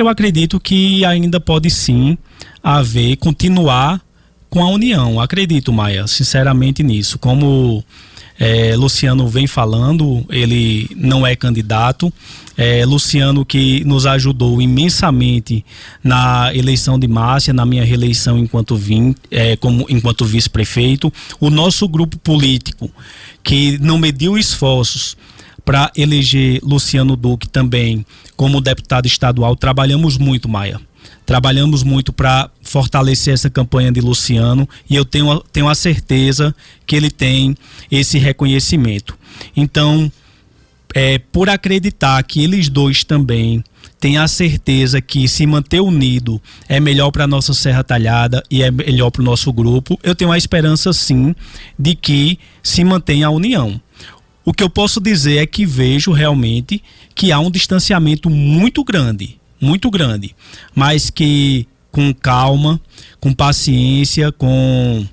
Eu acredito que ainda pode sim haver, continuar com a união. Acredito, Maia, sinceramente nisso. Como é, Luciano vem falando, ele não é candidato. É, Luciano que nos ajudou imensamente na eleição de Márcia, na minha reeleição enquanto, vim, é, como, enquanto vice-prefeito. O nosso grupo político que não mediu esforços para eleger Luciano Duque também como deputado estadual. Trabalhamos muito, Maia. Trabalhamos muito para fortalecer essa campanha de Luciano e eu tenho, tenho a certeza que ele tem esse reconhecimento. Então, é, por acreditar que eles dois também têm a certeza que se manter unido é melhor para nossa Serra Talhada e é melhor para o nosso grupo, eu tenho a esperança sim de que se mantenha a união. O que eu posso dizer é que vejo realmente que há um distanciamento muito grande, muito grande, mas que com calma, com paciência, com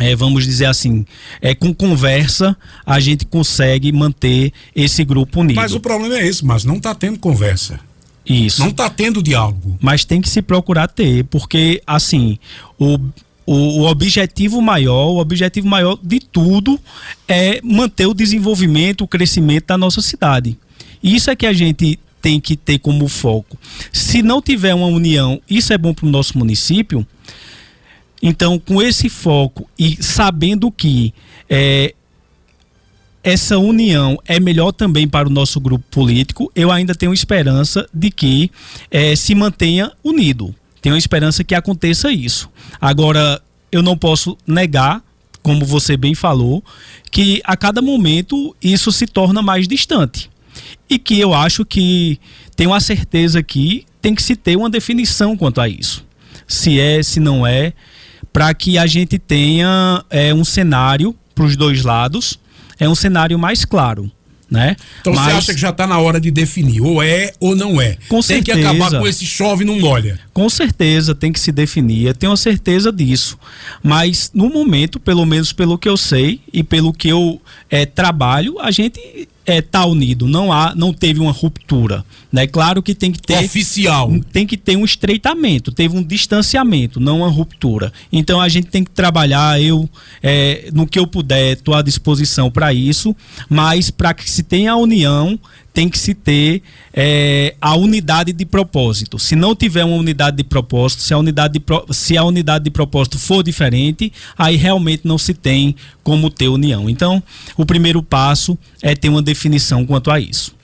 é, vamos dizer assim, é, com conversa, a gente consegue manter esse grupo unido. Mas o problema é esse, mas não está tendo conversa. Isso. Não está tendo diálogo. Mas tem que se procurar ter, porque assim, o, o, o, objetivo maior, o objetivo maior de tudo é manter o desenvolvimento, o crescimento da nossa cidade. Isso é que a gente tem que ter como foco. Se não tiver uma união, isso é bom para o nosso município. Então, com esse foco e sabendo que é, essa união é melhor também para o nosso grupo político, eu ainda tenho esperança de que é, se mantenha unido tenho esperança que aconteça isso. Agora, eu não posso negar, como você bem falou, que a cada momento isso se torna mais distante. E que eu acho que tenho a certeza que tem que se ter uma definição quanto a isso. Se é, se não é, para que a gente tenha é, um cenário para os dois lados, é um cenário mais claro né? Então Mas... você acha que já está na hora de definir, ou é ou não é? Com tem certeza. que acabar com esse chove não molha. Com certeza tem que se definir, eu tenho certeza disso. Mas no momento, pelo menos pelo que eu sei e pelo que eu é, trabalho, a gente é, tá unido, não há, não teve uma ruptura, né? Claro que tem que ter oficial, tem que ter um estreitamento, teve um distanciamento, não uma ruptura. Então a gente tem que trabalhar, eu é, no que eu puder, estou à disposição para isso, mas para que se tenha a união, tem que se ter é, a unidade de propósito. Se não tiver uma unidade de propósito, se a unidade de, se a unidade de propósito for diferente, aí realmente não se tem como ter união. Então, o primeiro passo é ter uma definição quanto a isso.